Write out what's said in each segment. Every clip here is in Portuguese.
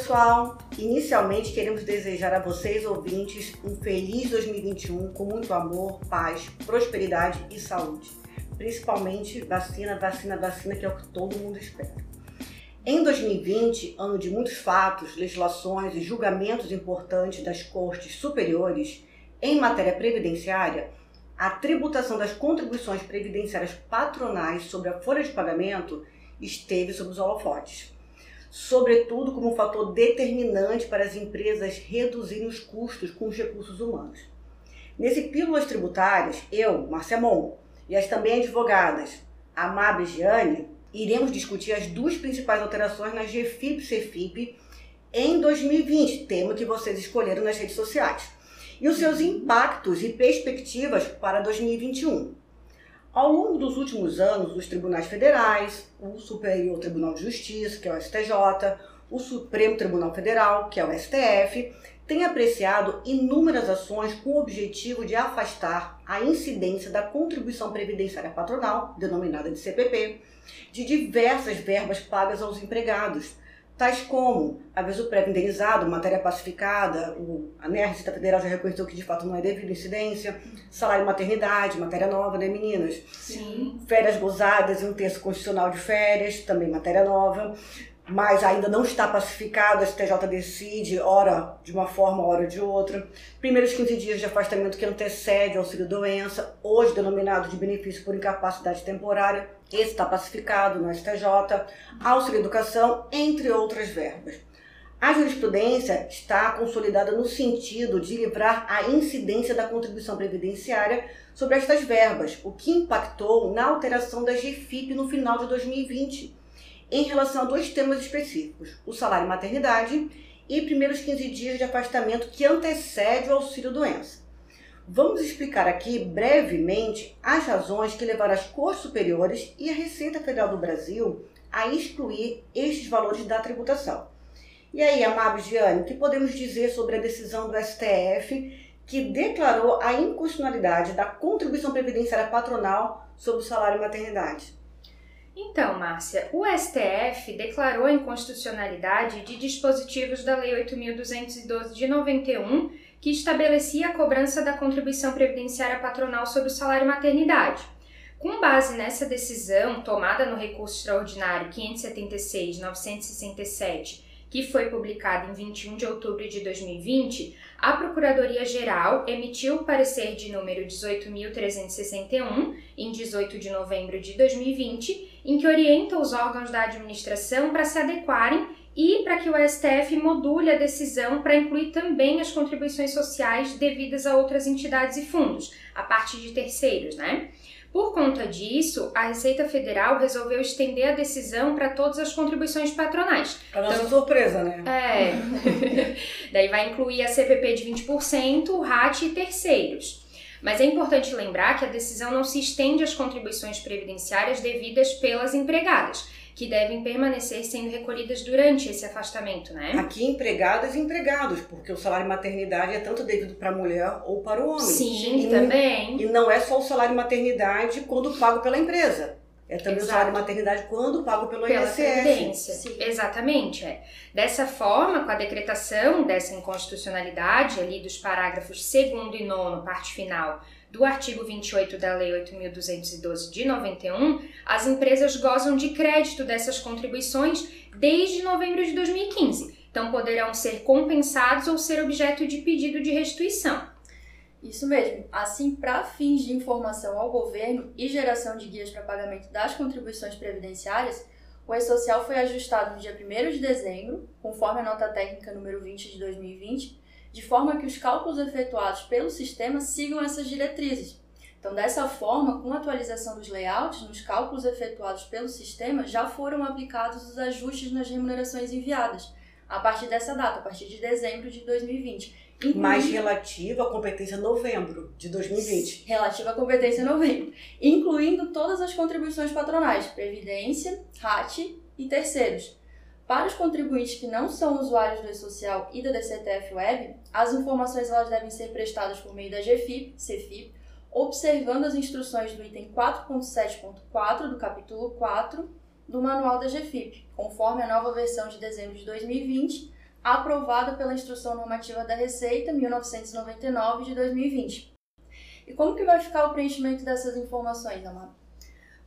pessoal! Inicialmente queremos desejar a vocês, ouvintes, um feliz 2021 com muito amor, paz, prosperidade e saúde. Principalmente vacina, vacina, vacina, que é o que todo mundo espera. Em 2020, ano de muitos fatos, legislações e julgamentos importantes das cortes superiores em matéria previdenciária, a tributação das contribuições previdenciárias patronais sobre a folha de pagamento esteve sob os holofotes sobretudo como um fator determinante para as empresas reduzirem os custos com os recursos humanos. Nesse Pílulas Tributárias, eu, Marcia Mon, e as também advogadas Amab e Giane, iremos discutir as duas principais alterações na GFIP CFIP em 2020, tema que vocês escolheram nas redes sociais, e os seus impactos e perspectivas para 2021. Ao longo dos últimos anos, os tribunais federais, o Superior Tribunal de Justiça, que é o STJ, o Supremo Tribunal Federal, que é o STF, têm apreciado inúmeras ações com o objetivo de afastar a incidência da contribuição previdenciária patronal, denominada de CPP, de diversas verbas pagas aos empregados, tais como aviso prévio indenizado, matéria pacificada, o, a né, Receita Federal já reconheceu que de fato não é devido incidência, salário maternidade, matéria nova, né meninas? Sim. Férias gozadas e um terço constitucional de férias, também matéria nova mas ainda não está pacificado, a STJ decide, hora de uma forma, hora de outra. Primeiros 15 dias de afastamento que antecede o auxílio-doença, hoje denominado de benefício por incapacidade temporária, esse está pacificado no STJ, auxílio-educação, entre outras verbas. A jurisprudência está consolidada no sentido de livrar a incidência da contribuição previdenciária sobre estas verbas, o que impactou na alteração da GFIP no final de 2020 em relação a dois temas específicos: o salário maternidade e primeiros 15 dias de afastamento que antecede o auxílio-doença. Vamos explicar aqui brevemente as razões que levaram as Cortes Superiores e a Receita Federal do Brasil a excluir estes valores da tributação. E aí, Amado Gianni, o que podemos dizer sobre a decisão do STF que declarou a inconstitucionalidade da contribuição previdenciária patronal sobre o salário maternidade? Então, Márcia, o STF declarou a inconstitucionalidade de dispositivos da Lei 8.212 de 91, que estabelecia a cobrança da contribuição previdenciária patronal sobre o salário maternidade. Com base nessa decisão, tomada no recurso extraordinário 576-967, que foi publicado em 21 de outubro de 2020, a Procuradoria-Geral emitiu o parecer de número 18.361, em 18 de novembro de 2020, em que orienta os órgãos da administração para se adequarem e para que o STF module a decisão para incluir também as contribuições sociais devidas a outras entidades e fundos, a partir de terceiros, né? Por conta disso, a Receita Federal resolveu estender a decisão para todas as contribuições patronais. Para nossa então, surpresa, né? É. Daí vai incluir a CPP de 20%, o RAT e terceiros. Mas é importante lembrar que a decisão não se estende às contribuições previdenciárias devidas pelas empregadas que devem permanecer sendo recolhidas durante esse afastamento, né? Aqui empregadas e empregados, porque o salário maternidade é tanto devido para a mulher ou para o homem. Sim, e também. e não é só o salário maternidade quando pago pela empresa. É também Exato. o salário maternidade quando pago pelo Pela INSS. Previdência. Sim. Exatamente. É. Dessa forma, com a decretação dessa inconstitucionalidade ali dos parágrafos 2 e 9, parte final, do artigo 28 da Lei 8.212 de 91, as empresas gozam de crédito dessas contribuições desde novembro de 2015. Então, poderão ser compensados ou ser objeto de pedido de restituição. Isso mesmo. Assim, para fins de informação ao governo e geração de guias para pagamento das contribuições previdenciárias, o E-Social foi ajustado no dia 1 de dezembro, conforme a nota técnica número 20 de 2020, de forma que os cálculos efetuados pelo sistema sigam essas diretrizes. Então, dessa forma, com a atualização dos layouts, nos cálculos efetuados pelo sistema já foram aplicados os ajustes nas remunerações enviadas, a partir dessa data, a partir de dezembro de 2020. Incluindo... Mais relativa à competência novembro de 2020. Relativa à competência novembro. Incluindo todas as contribuições patronais, Previdência, RAT e terceiros, para os contribuintes que não são usuários do e-social e da DCTF Web, as informações elas devem ser prestadas por meio da GFIP, CFIP, observando as instruções do item 4.7.4 do capítulo 4 do Manual da GFIP, conforme a nova versão de dezembro de 2020, aprovada pela Instrução Normativa da Receita 1999 de 2020. E como que vai ficar o preenchimento dessas informações, Amado?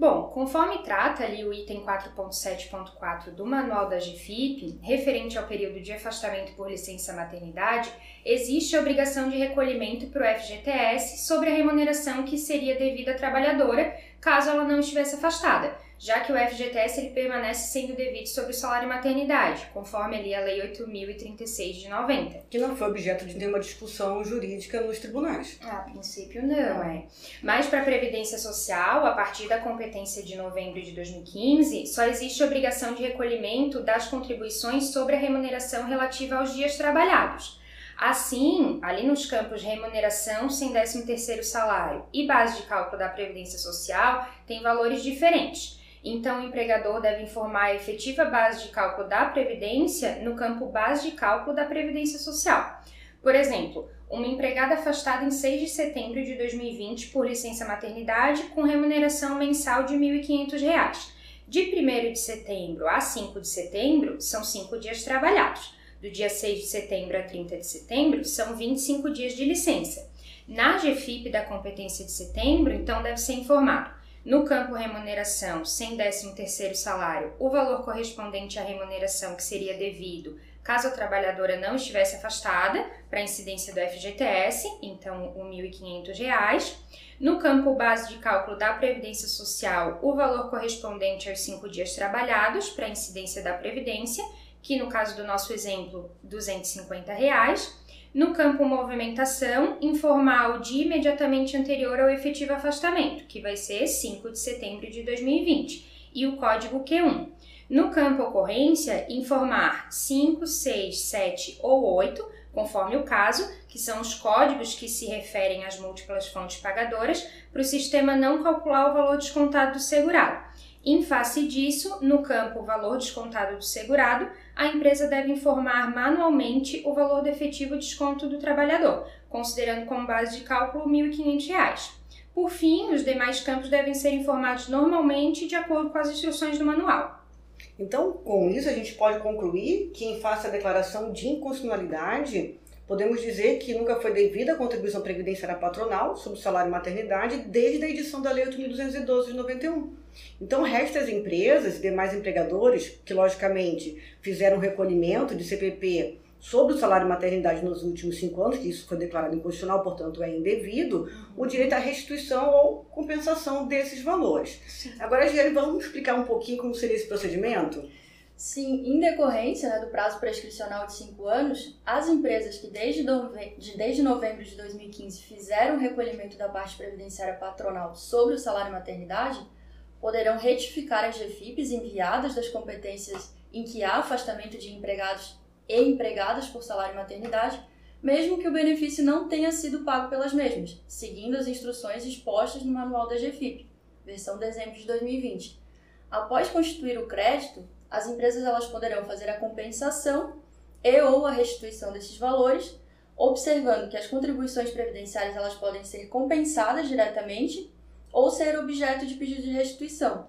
Bom, conforme trata ali o item 4.7.4 do Manual da GFIP, referente ao período de afastamento por licença maternidade, existe a obrigação de recolhimento para o FGTS sobre a remuneração que seria devida à trabalhadora caso ela não estivesse afastada já que o FGTS ele permanece sendo devido sobre o salário maternidade, conforme ali a Lei 8.036 de 90. Que não foi objeto de nenhuma discussão jurídica nos tribunais. A princípio não, é. Mas para a Previdência Social, a partir da competência de novembro de 2015, só existe obrigação de recolhimento das contribuições sobre a remuneração relativa aos dias trabalhados. Assim, ali nos campos remuneração sem 13 terceiro salário e base de cálculo da Previdência Social, tem valores diferentes. Então, o empregador deve informar a efetiva base de cálculo da Previdência no campo base de cálculo da Previdência Social. Por exemplo, uma empregada afastada em 6 de setembro de 2020 por licença maternidade com remuneração mensal de R$ 1.500. De 1 de setembro a 5 de setembro são 5 dias trabalhados. Do dia 6 de setembro a 30 de setembro são 25 dias de licença. Na GFIP da competência de setembro, então, deve ser informado no campo remuneração, sem 13 terceiro salário, o valor correspondente à remuneração que seria devido caso a trabalhadora não estivesse afastada, para incidência do FGTS, então o R$ 1.500. No campo base de cálculo da Previdência Social, o valor correspondente aos cinco dias trabalhados, para incidência da Previdência, que no caso do nosso exemplo, 250 reais. No campo movimentação, informar o dia imediatamente anterior ao efetivo afastamento, que vai ser 5 de setembro de 2020, e o código Q1. No campo ocorrência, informar 5, 6, 7 ou 8, conforme o caso, que são os códigos que se referem às múltiplas fontes pagadoras, para o sistema não calcular o valor descontado do segurado. Em face disso, no campo valor descontado do segurado, a empresa deve informar manualmente o valor do efetivo desconto do trabalhador, considerando como base de cálculo R$ 1.500. Por fim, os demais campos devem ser informados normalmente de acordo com as instruções do manual. Então, com isso, a gente pode concluir que, em face da declaração de inconstitucionalidade, podemos dizer que nunca foi devida a contribuição previdenciária patronal sobre o salário maternidade desde a edição da Lei 8.212 de 91. Então, resta às empresas e demais empregadores que, logicamente, fizeram recolhimento de CPP sobre o salário maternidade nos últimos cinco anos, que isso foi declarado inconstitucional, portanto é indevido, o direito à restituição ou compensação desses valores. Sim. Agora, Giane, vamos explicar um pouquinho como seria esse procedimento? Sim, em decorrência né, do prazo prescricional de cinco anos, as empresas que desde, nove... de, desde novembro de 2015 fizeram o recolhimento da parte previdenciária patronal sobre o salário maternidade poderão retificar as GFIPs enviadas das competências em que há afastamento de empregados e empregadas por salário maternidade, mesmo que o benefício não tenha sido pago pelas mesmas, seguindo as instruções expostas no Manual da GFIP, versão dezembro de 2020. Após constituir o crédito, as empresas elas poderão fazer a compensação e ou a restituição desses valores, observando que as contribuições previdenciárias elas podem ser compensadas diretamente ou ser objeto de pedido de restituição.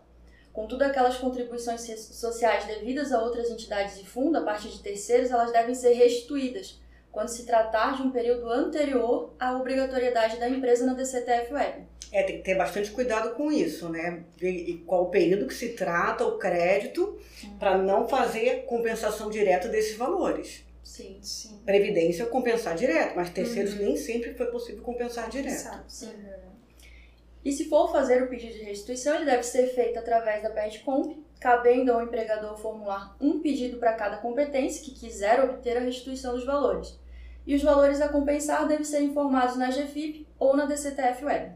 Contudo, aquelas contribuições sociais devidas a outras entidades e fundo, a partir de terceiros, elas devem ser restituídas quando se tratar de um período anterior à obrigatoriedade da empresa na DCTF Web. É, tem que ter bastante cuidado com isso, né? Ver qual o período que se trata o crédito para não fazer compensação direta desses valores. Sim, sim. Previdência compensar direto, mas terceiros uhum. nem sempre foi possível compensar direto. Exato, sim. E se for fazer o pedido de restituição, ele deve ser feito através da PETCOMP, cabendo ao empregador formular um pedido para cada competência que quiser obter a restituição dos valores. E os valores a compensar devem ser informados na GFIP ou na DCTF Web.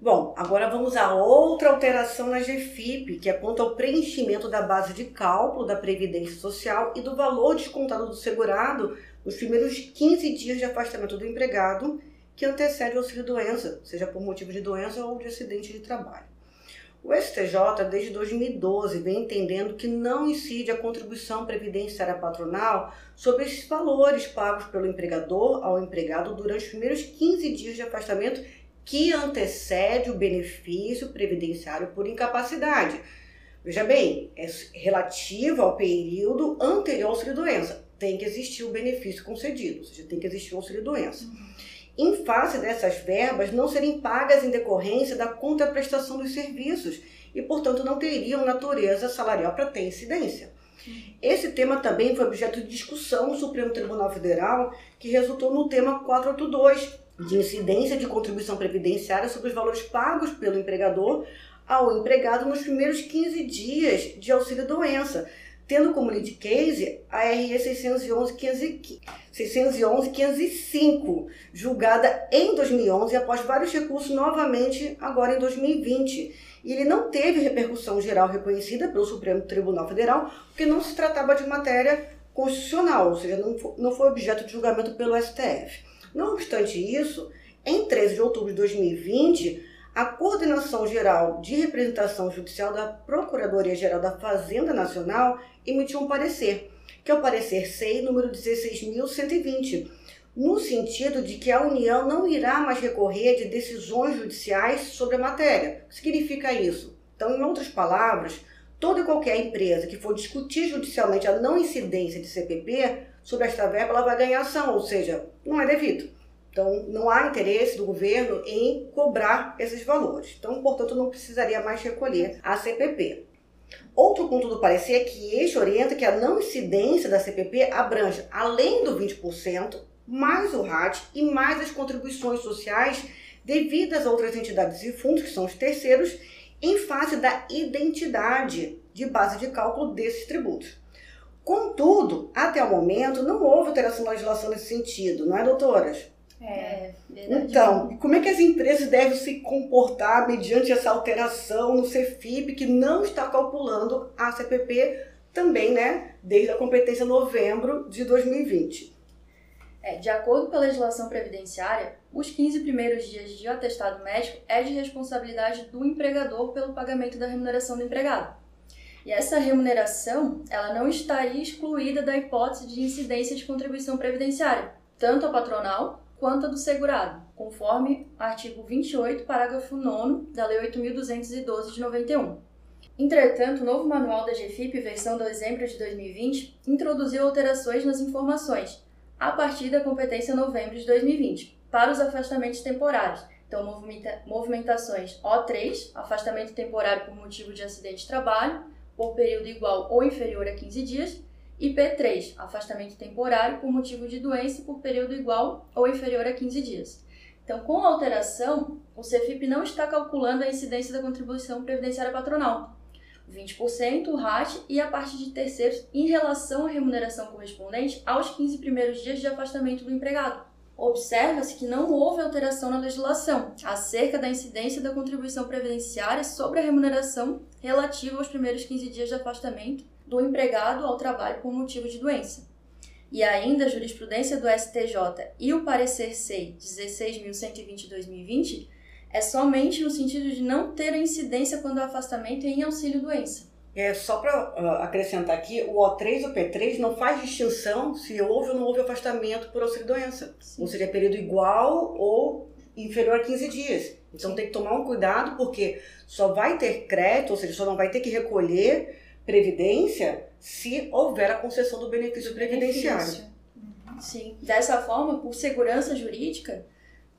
Bom, agora vamos a outra alteração na GFIP, que aponta ao preenchimento da base de cálculo da Previdência Social e do valor descontado do segurado nos primeiros 15 dias de afastamento do empregado que antecede o auxílio-doença, seja por motivo de doença ou de acidente de trabalho. O STJ, desde 2012, vem entendendo que não incide a contribuição previdenciária patronal sobre esses valores pagos pelo empregador ao empregado durante os primeiros 15 dias de afastamento que antecede o benefício previdenciário por incapacidade. Veja bem, é relativo ao período anterior ao auxílio-doença. tem que existir o benefício concedido, ou seja, tem que existir o auxílio-doença. Em face dessas verbas não serem pagas em decorrência da contraprestação dos serviços e, portanto, não teriam natureza salarial para ter incidência. Esse tema também foi objeto de discussão no Supremo Tribunal Federal, que resultou no tema 482, de incidência de contribuição previdenciária sobre os valores pagos pelo empregador ao empregado nos primeiros 15 dias de auxílio-doença, tendo como lead case a RE 611-505, julgada em 2011 após vários recursos novamente agora em 2020. E ele não teve repercussão geral reconhecida pelo Supremo Tribunal Federal, porque não se tratava de matéria constitucional, ou seja, não foi, objeto de julgamento pelo STF. Não obstante isso, em 13 de outubro de 2020, a Coordenação Geral de Representação Judicial da Procuradoria-Geral da Fazenda Nacional emitiu um parecer, que é o parecer SEI número 16.120, no sentido de que a União não irá mais recorrer de decisões judiciais sobre a matéria. O que significa isso? Então, em outras palavras, toda e qualquer empresa que for discutir judicialmente a não incidência de CPP sobre esta verba, ela vai ganhar ação, ou seja, não é devido. Então, não há interesse do governo em cobrar esses valores. Então, portanto, não precisaria mais recolher a CPP. Outro ponto do parecer é que este orienta que a não incidência da CPP abrange, além do 20%, mais o RAT e mais as contribuições sociais devidas a outras entidades e fundos, que são os terceiros, em face da identidade de base de cálculo desses tributos. Contudo, até o momento, não houve alteração na legislação nesse sentido, não é, doutoras? É, verdade. Então, como é que as empresas devem se comportar mediante essa alteração no CFIP, que não está calculando a CPP também, né, desde a competência novembro de 2020? É, de acordo com a legislação previdenciária, os 15 primeiros dias de atestado médico é de responsabilidade do empregador pelo pagamento da remuneração do empregado. E essa remuneração, ela não estaria excluída da hipótese de incidência de contribuição previdenciária, tanto a patronal quanto a do segurado, conforme artigo 28, parágrafo 9 da Lei 8.212 de 91. Entretanto, o novo manual da GFIP, versão de dezembro de 2020, introduziu alterações nas informações, a partir da competência novembro de 2020, para os afastamentos temporários. Então, movimentações O3, afastamento temporário por motivo de acidente de trabalho, por período igual ou inferior a 15 dias, e P3, afastamento temporário por motivo de doença por período igual ou inferior a 15 dias. Então, com a alteração, o CFIP não está calculando a incidência da contribuição previdenciária patronal, 20%, o RAT e a parte de terceiros em relação à remuneração correspondente aos 15 primeiros dias de afastamento do empregado. Observa-se que não houve alteração na legislação acerca da incidência da contribuição previdenciária sobre a remuneração relativa aos primeiros 15 dias de afastamento do empregado ao trabalho por motivo de doença. E ainda a jurisprudência do STJ e o parecer SEI 16.120-2020 é somente no sentido de não ter incidência quando o afastamento é em auxílio-doença. É, só para uh, acrescentar aqui, o O3 e o P3 não faz distinção se houve ou não houve afastamento por auxílio-doença. Ou seja, é período igual ou inferior a 15 dias. Então Sim. tem que tomar um cuidado porque só vai ter crédito, ou seja, só não vai ter que recolher previdência se houver a concessão do benefício previdenciário. Uhum. Sim. Dessa forma, por segurança jurídica,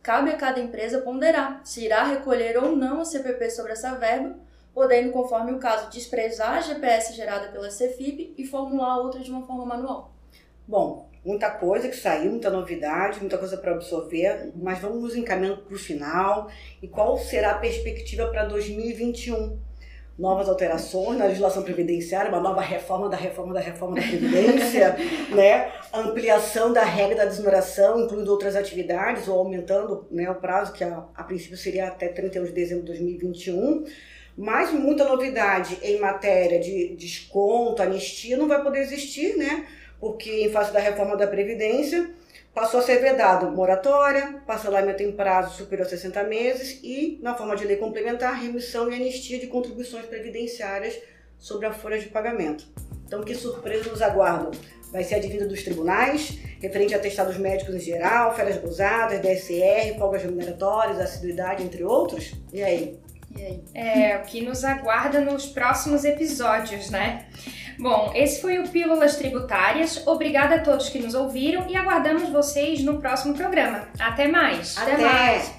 cabe a cada empresa ponderar se irá recolher ou não a CPP sobre essa verba podendo, conforme o caso, desprezar a GPS gerada pela Cefip e formular outra de uma forma manual. Bom, muita coisa que saiu, muita novidade, muita coisa para absorver, mas vamos nos encaminhando para o final. E qual será a perspectiva para 2021? Novas alterações na legislação previdenciária, uma nova reforma da reforma da reforma da Previdência, né? ampliação da regra da desoneração, incluindo outras atividades, ou aumentando né, o prazo, que a, a princípio seria até 31 de dezembro de 2021 mas muita novidade em matéria de desconto, anistia, não vai poder existir, né? Porque em face da reforma da Previdência, passou a ser vedado moratória, parcelamento em prazo superior a 60 meses e, na forma de lei complementar, remissão e anistia de contribuições previdenciárias sobre a folha de pagamento. Então, que surpresa nos aguardam? Vai ser a divida dos tribunais, referente a atestados médicos em geral, férias gozadas, DSR, folgas remuneratórias, assiduidade, entre outros? E aí? É, o que nos aguarda nos próximos episódios, né? Bom, esse foi o Pílulas Tributárias. Obrigada a todos que nos ouviram e aguardamos vocês no próximo programa. Até mais! Até, Até mais!